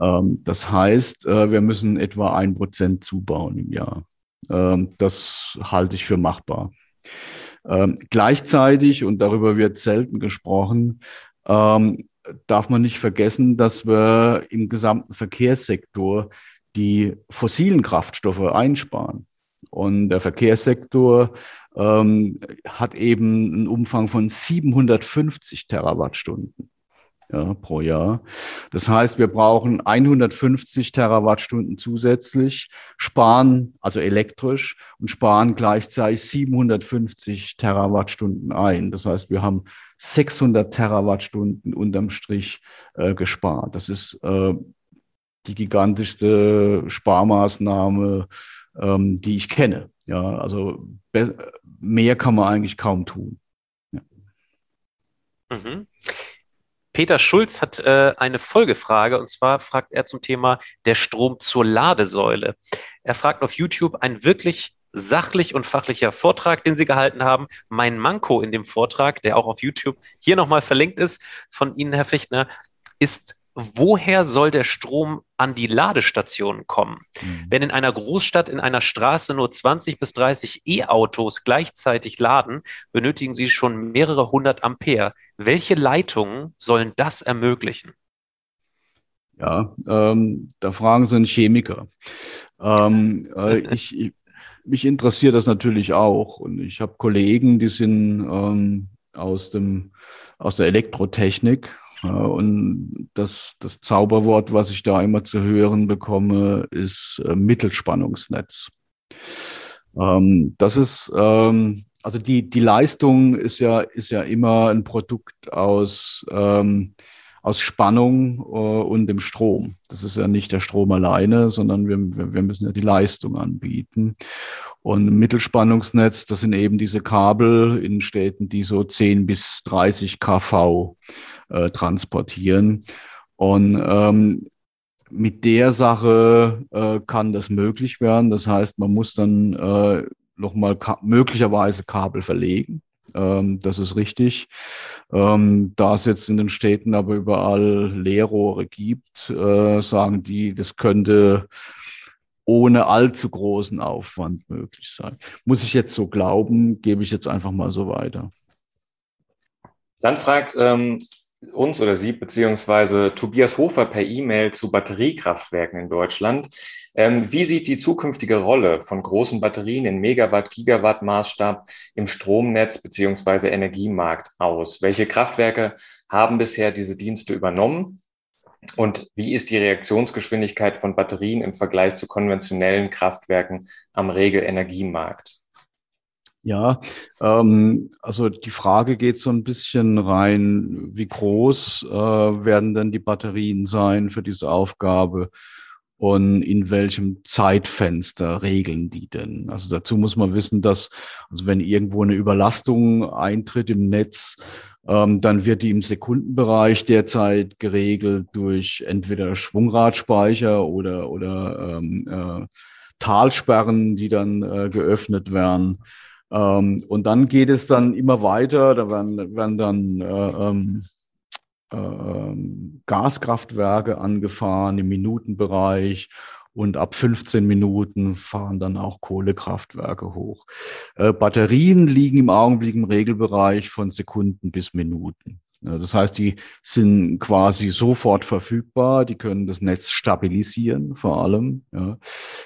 Ähm, das heißt, äh, wir müssen etwa ein Prozent zubauen im Jahr. Ähm, das halte ich für machbar. Ähm, gleichzeitig, und darüber wird selten gesprochen, darf man nicht vergessen, dass wir im gesamten Verkehrssektor die fossilen Kraftstoffe einsparen. Und der Verkehrssektor ähm, hat eben einen Umfang von 750 Terawattstunden ja, pro Jahr. Das heißt, wir brauchen 150 Terawattstunden zusätzlich, sparen also elektrisch und sparen gleichzeitig 750 Terawattstunden ein. Das heißt, wir haben 600 Terawattstunden unterm Strich äh, gespart. Das ist äh, die gigantischste Sparmaßnahme, ähm, die ich kenne. Ja, also mehr kann man eigentlich kaum tun. Ja. Mhm. Peter Schulz hat äh, eine Folgefrage und zwar fragt er zum Thema der Strom zur Ladesäule. Er fragt auf YouTube ein wirklich sachlich und fachlicher Vortrag, den Sie gehalten haben. Mein Manko in dem Vortrag, der auch auf YouTube hier nochmal verlinkt ist von Ihnen, Herr Fichtner, ist woher soll der Strom an die Ladestationen kommen? Mhm. Wenn in einer Großstadt, in einer Straße nur 20 bis 30 E-Autos gleichzeitig laden, benötigen sie schon mehrere hundert Ampere. Welche Leitungen sollen das ermöglichen? Ja, ähm, da fragen Sie einen Chemiker. Ähm, äh, ich, ich, mich interessiert das natürlich auch und ich habe Kollegen, die sind ähm, aus, dem, aus der Elektrotechnik und das, das Zauberwort, was ich da immer zu hören bekomme, ist äh, Mittelspannungsnetz. Ähm, das ist, ähm, also die, die Leistung ist ja, ist ja immer ein Produkt aus, ähm, aus Spannung äh, und dem Strom. Das ist ja nicht der Strom alleine, sondern wir, wir, müssen ja die Leistung anbieten. Und Mittelspannungsnetz, das sind eben diese Kabel in Städten, die so 10 bis 30 kV äh, transportieren. Und ähm, mit der Sache äh, kann das möglich werden. Das heißt, man muss dann äh, nochmal ka möglicherweise Kabel verlegen. Ähm, das ist richtig. Ähm, da es jetzt in den Städten aber überall Leerrohre gibt, äh, sagen die, das könnte ohne allzu großen Aufwand möglich sein. Muss ich jetzt so glauben, gebe ich jetzt einfach mal so weiter. Dann fragt ähm, uns oder Sie beziehungsweise Tobias Hofer per E-Mail zu Batteriekraftwerken in Deutschland. Ähm, wie sieht die zukünftige Rolle von großen Batterien in Megawatt, Gigawatt Maßstab im Stromnetz beziehungsweise Energiemarkt aus? Welche Kraftwerke haben bisher diese Dienste übernommen? Und wie ist die Reaktionsgeschwindigkeit von Batterien im Vergleich zu konventionellen Kraftwerken am Regelenergiemarkt? Ja, ähm, also die Frage geht so ein bisschen rein, wie groß äh, werden denn die Batterien sein für diese Aufgabe und in welchem Zeitfenster regeln die denn? Also dazu muss man wissen, dass, also wenn irgendwo eine Überlastung eintritt im Netz, ähm, dann wird die im Sekundenbereich derzeit geregelt durch entweder Schwungradspeicher oder, oder ähm, äh, Talsperren, die dann äh, geöffnet werden. Ähm, und dann geht es dann immer weiter, da werden, werden dann äh, ähm, äh, Gaskraftwerke angefahren im Minutenbereich und ab 15 Minuten fahren dann auch Kohlekraftwerke hoch. Äh, Batterien liegen im Augenblick im Regelbereich von Sekunden bis Minuten. Das heißt, die sind quasi sofort verfügbar, die können das Netz stabilisieren vor allem, ja,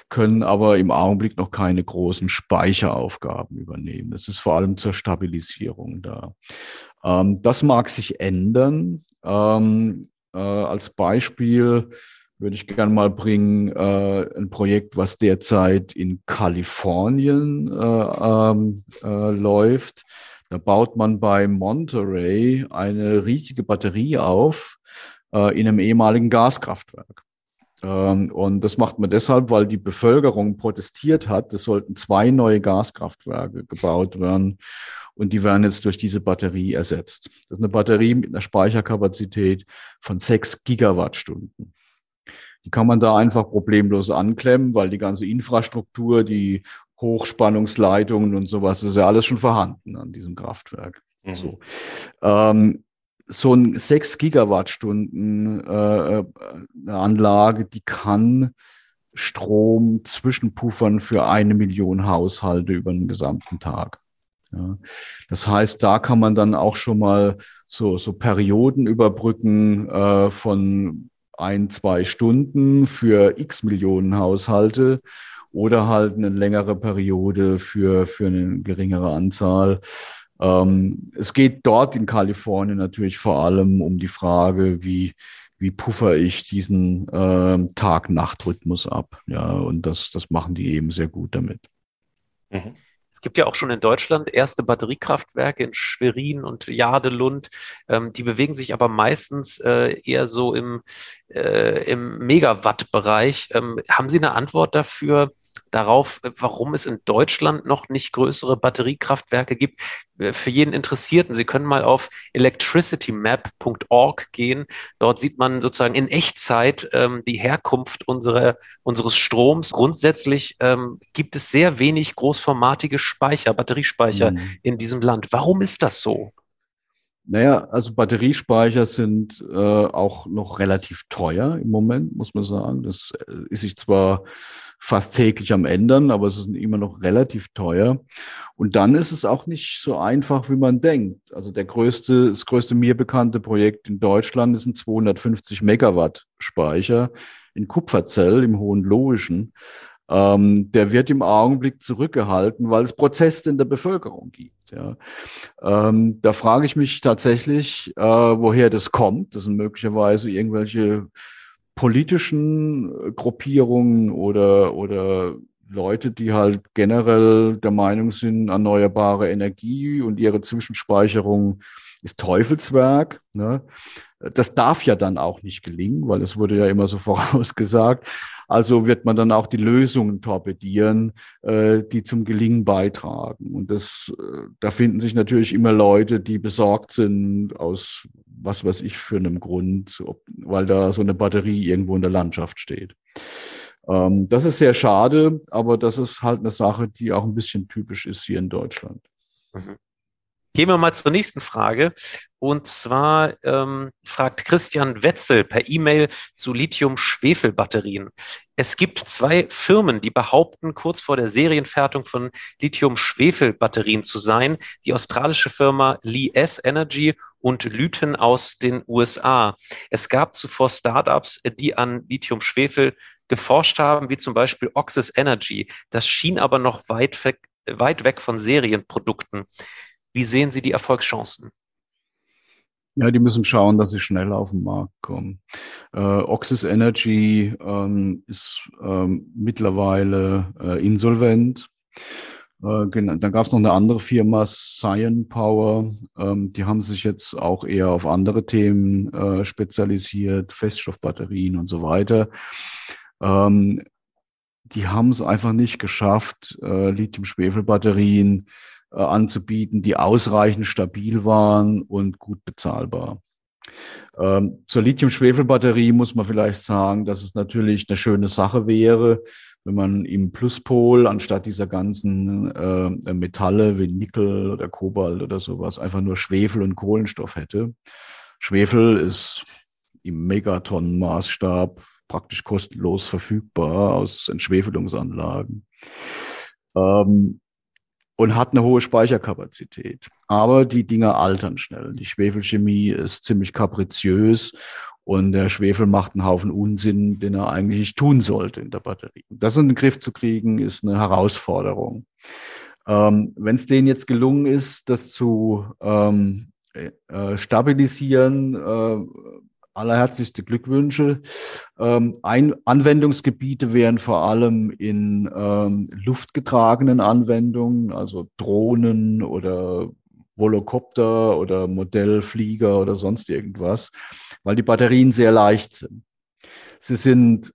können aber im Augenblick noch keine großen Speicheraufgaben übernehmen. Das ist vor allem zur Stabilisierung da. Ähm, das mag sich ändern. Ähm, äh, als Beispiel würde ich gerne mal bringen, äh, ein Projekt, was derzeit in Kalifornien äh, ähm, äh, läuft. Da baut man bei Monterey eine riesige Batterie auf äh, in einem ehemaligen Gaskraftwerk. Ähm, und das macht man deshalb, weil die Bevölkerung protestiert hat. Es sollten zwei neue Gaskraftwerke gebaut werden und die werden jetzt durch diese Batterie ersetzt. Das ist eine Batterie mit einer Speicherkapazität von sechs Gigawattstunden. Die kann man da einfach problemlos anklemmen, weil die ganze Infrastruktur, die Hochspannungsleitungen und sowas ist ja alles schon vorhanden an diesem Kraftwerk. Mhm. So. Ähm, so ein 6 Gigawattstunden äh, äh, Anlage, die kann Strom zwischenpuffern für eine Million Haushalte über den gesamten Tag. Ja. Das heißt, da kann man dann auch schon mal so, so Perioden überbrücken äh, von ein, zwei Stunden für x Millionen Haushalte oder halt eine längere Periode für, für eine geringere Anzahl. Ähm, es geht dort in Kalifornien natürlich vor allem um die Frage, wie, wie puffer ich diesen äh, Tag-Nacht-Rhythmus ab. Ja, und das, das machen die eben sehr gut damit. Mhm. Es gibt ja auch schon in Deutschland erste Batteriekraftwerke in Schwerin und Jadelund. Ähm, die bewegen sich aber meistens äh, eher so im, äh, im Megawatt-Bereich. Ähm, haben Sie eine Antwort dafür, darauf, warum es in Deutschland noch nicht größere Batteriekraftwerke gibt. Äh, für jeden Interessierten, Sie können mal auf electricitymap.org gehen. Dort sieht man sozusagen in Echtzeit ähm, die Herkunft unserer, unseres Stroms. Grundsätzlich ähm, gibt es sehr wenig großformatige Speicher, Batteriespeicher mhm. in diesem Land. Warum ist das so? Naja, also Batteriespeicher sind äh, auch noch relativ teuer im Moment, muss man sagen. Das äh, ist sich zwar fast täglich am ändern, aber es ist immer noch relativ teuer. Und dann ist es auch nicht so einfach, wie man denkt. Also der größte, das größte mir bekannte Projekt in Deutschland ist ein 250 Megawatt Speicher in Kupferzell im Hohen Logischen. Ähm, der wird im Augenblick zurückgehalten, weil es Proteste in der Bevölkerung gibt. Ja. Ähm, da frage ich mich tatsächlich, äh, woher das kommt. Das sind möglicherweise irgendwelche politischen Gruppierungen oder, oder Leute, die halt generell der Meinung sind, erneuerbare Energie und ihre Zwischenspeicherung ist Teufelswerk. Ne? Das darf ja dann auch nicht gelingen, weil es wurde ja immer so vorausgesagt. Also wird man dann auch die Lösungen torpedieren, äh, die zum Gelingen beitragen. Und das, äh, da finden sich natürlich immer Leute, die besorgt sind aus was weiß ich für einem Grund, ob, weil da so eine Batterie irgendwo in der Landschaft steht. Ähm, das ist sehr schade, aber das ist halt eine Sache, die auch ein bisschen typisch ist hier in Deutschland. Mhm. Gehen wir mal zur nächsten Frage. Und zwar ähm, fragt Christian Wetzel per E-Mail zu Lithium-Schwefel-Batterien. Es gibt zwei Firmen, die behaupten, kurz vor der Serienfertigung von Lithium-Schwefel-Batterien zu sein. Die australische Firma Lee S Energy und Lyten aus den USA. Es gab zuvor Startups, die an Lithium-Schwefel geforscht haben, wie zum Beispiel Oxys Energy. Das schien aber noch weit weg, weit weg von Serienprodukten. Wie sehen Sie die Erfolgschancen? Ja, die müssen schauen, dass sie schnell auf den Markt kommen. Äh, Oxys Energy ähm, ist ähm, mittlerweile äh, insolvent. Äh, dann gab es noch eine andere Firma, Cyan Power. Ähm, die haben sich jetzt auch eher auf andere Themen äh, spezialisiert, Feststoffbatterien und so weiter. Ähm, die haben es einfach nicht geschafft, äh, Lithium-Schwefel-Batterien äh, anzubieten, die ausreichend stabil waren und gut bezahlbar. Ähm, zur Lithium-Schwefel-Batterie muss man vielleicht sagen, dass es natürlich eine schöne Sache wäre, wenn man im Pluspol anstatt dieser ganzen äh, Metalle wie Nickel oder Kobalt oder sowas einfach nur Schwefel und Kohlenstoff hätte. Schwefel ist im Megatonnenmaßstab praktisch kostenlos verfügbar aus Entschwefelungsanlagen. Ähm, und hat eine hohe Speicherkapazität. Aber die Dinger altern schnell. Die Schwefelchemie ist ziemlich kapriziös und der Schwefel macht einen Haufen Unsinn, den er eigentlich nicht tun sollte in der Batterie. Das in den Griff zu kriegen, ist eine Herausforderung. Ähm, Wenn es denen jetzt gelungen ist, das zu ähm, äh, stabilisieren, äh, allerherzlichste Glückwünsche. Ähm, ein, Anwendungsgebiete wären vor allem in ähm, luftgetragenen Anwendungen, also Drohnen oder Volocopter oder Modellflieger oder sonst irgendwas, weil die Batterien sehr leicht sind. Sie sind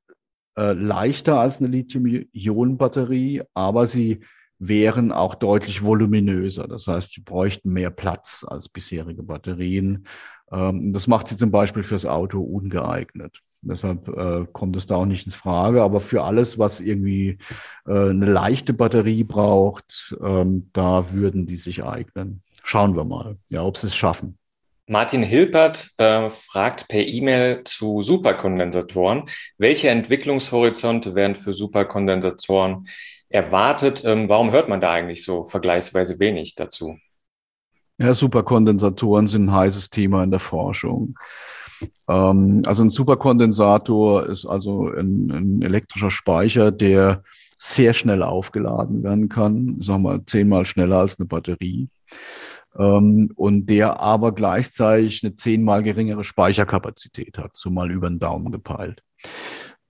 äh, leichter als eine Lithium-Ionen-Batterie, aber sie wären auch deutlich voluminöser. Das heißt, sie bräuchten mehr Platz als bisherige Batterien. Ähm, das macht sie zum Beispiel fürs Auto ungeeignet. Deshalb äh, kommt es da auch nicht in Frage. Aber für alles, was irgendwie äh, eine leichte Batterie braucht, ähm, da würden die sich eignen. Schauen wir mal, ja, ob sie es schaffen. Martin Hilpert äh, fragt per E-Mail zu Superkondensatoren. Welche Entwicklungshorizonte werden für Superkondensatoren erwartet? Ähm, warum hört man da eigentlich so vergleichsweise wenig dazu? Ja, Superkondensatoren sind ein heißes Thema in der Forschung. Ähm, also ein Superkondensator ist also ein, ein, elektrischer Speicher, der sehr schnell aufgeladen werden kann, sagen wir zehnmal schneller als eine Batterie. Ähm, und der aber gleichzeitig eine zehnmal geringere Speicherkapazität hat, so mal über den Daumen gepeilt.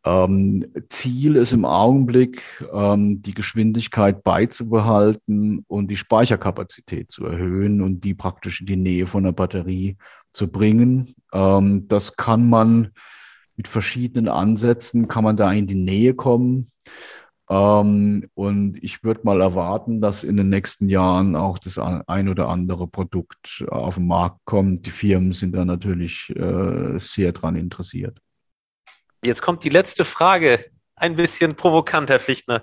Ähm, Ziel ist im Augenblick, ähm, die Geschwindigkeit beizubehalten und die Speicherkapazität zu erhöhen und die praktisch in die Nähe von der Batterie zu bringen. Ähm, das kann man mit verschiedenen Ansätzen, kann man da in die Nähe kommen. Ähm, und ich würde mal erwarten, dass in den nächsten Jahren auch das ein oder andere Produkt auf den Markt kommt. Die Firmen sind da natürlich äh, sehr dran interessiert. Jetzt kommt die letzte Frage, ein bisschen provokant, Herr Fichtner,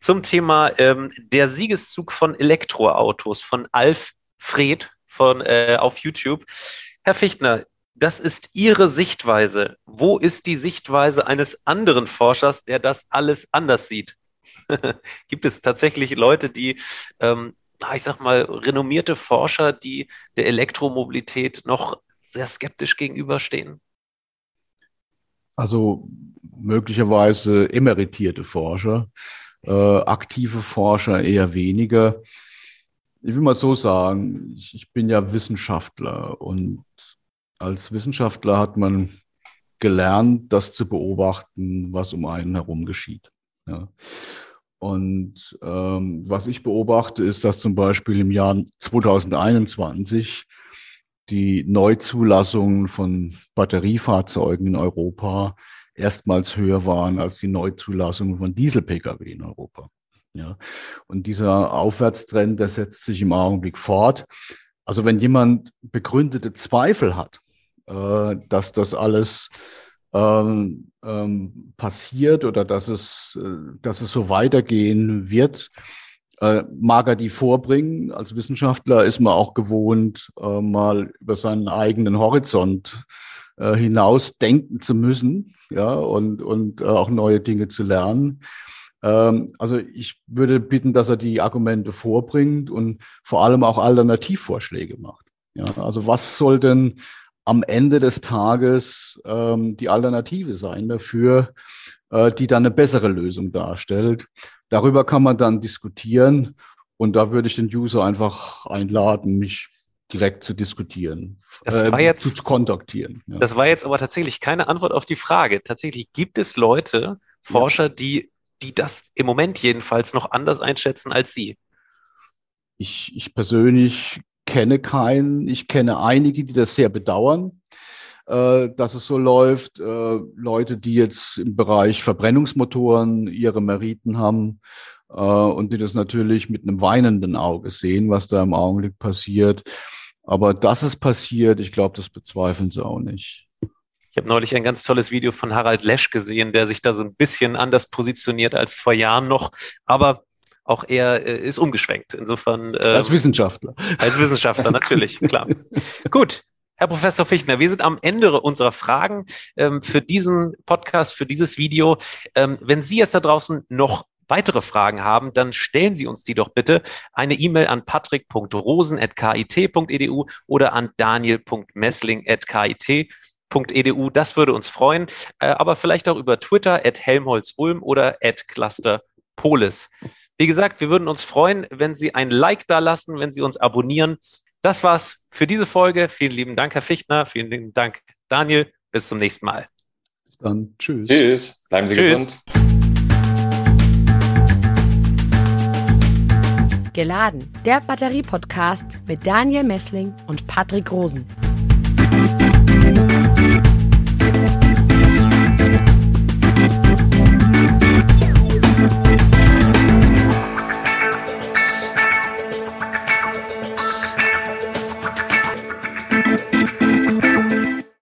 zum Thema ähm, der Siegeszug von Elektroautos von Alf Fred von, äh, auf YouTube. Herr Fichtner, das ist Ihre Sichtweise. Wo ist die Sichtweise eines anderen Forschers, der das alles anders sieht? Gibt es tatsächlich Leute, die, ähm, ich sag mal, renommierte Forscher, die der Elektromobilität noch sehr skeptisch gegenüberstehen? Also möglicherweise emeritierte Forscher, äh, aktive Forscher eher weniger. Ich will mal so sagen, ich, ich bin ja Wissenschaftler und als Wissenschaftler hat man gelernt, das zu beobachten, was um einen herum geschieht. Ja. Und ähm, was ich beobachte, ist, dass zum Beispiel im Jahr 2021 die Neuzulassungen von Batteriefahrzeugen in Europa erstmals höher waren als die Neuzulassungen von Diesel-Pkw in Europa. Ja. Und dieser Aufwärtstrend, der setzt sich im Augenblick fort. Also wenn jemand begründete Zweifel hat, äh, dass das alles ähm, ähm, passiert oder dass es, äh, dass es so weitergehen wird, äh, mag er die vorbringen. Als Wissenschaftler ist man auch gewohnt, äh, mal über seinen eigenen Horizont äh, hinaus denken zu müssen, ja, und, und äh, auch neue Dinge zu lernen. Ähm, also ich würde bitten, dass er die Argumente vorbringt und vor allem auch Alternativvorschläge macht. Ja, also was soll denn am Ende des Tages ähm, die Alternative sein dafür, äh, die dann eine bessere Lösung darstellt. Darüber kann man dann diskutieren und da würde ich den User einfach einladen, mich direkt zu diskutieren, das äh, war jetzt, zu kontaktieren. Ja. Das war jetzt aber tatsächlich keine Antwort auf die Frage. Tatsächlich gibt es Leute, Forscher, ja. die, die das im Moment jedenfalls noch anders einschätzen als Sie. Ich, ich persönlich kenne keinen. Ich kenne einige, die das sehr bedauern, äh, dass es so läuft. Äh, Leute, die jetzt im Bereich Verbrennungsmotoren ihre Meriten haben äh, und die das natürlich mit einem weinenden Auge sehen, was da im Augenblick passiert. Aber dass es passiert, ich glaube, das bezweifeln sie auch nicht. Ich habe neulich ein ganz tolles Video von Harald Lesch gesehen, der sich da so ein bisschen anders positioniert als vor Jahren noch. Aber auch er äh, ist umgeschwenkt. Insofern. Ähm, als Wissenschaftler. Als Wissenschaftler, natürlich, klar. Gut. Herr Professor Fichtner, wir sind am Ende unserer Fragen ähm, für diesen Podcast, für dieses Video. Ähm, wenn Sie jetzt da draußen noch weitere Fragen haben, dann stellen Sie uns die doch bitte. Eine E-Mail an patrick.rosen.kit.edu oder an daniel.messling.kit.edu. Das würde uns freuen. Äh, aber vielleicht auch über Twitter at helmholtz-ulm oder at clusterpolis. Wie gesagt, wir würden uns freuen, wenn Sie ein Like da lassen, wenn Sie uns abonnieren. Das war's für diese Folge. Vielen lieben Dank, Herr Fichtner. Vielen lieben Dank, Daniel. Bis zum nächsten Mal. Bis dann. Tschüss. Tschüss. Bleiben Sie Tschüss. gesund. Geladen, der Batterie-Podcast mit Daniel Messling und Patrick Rosen.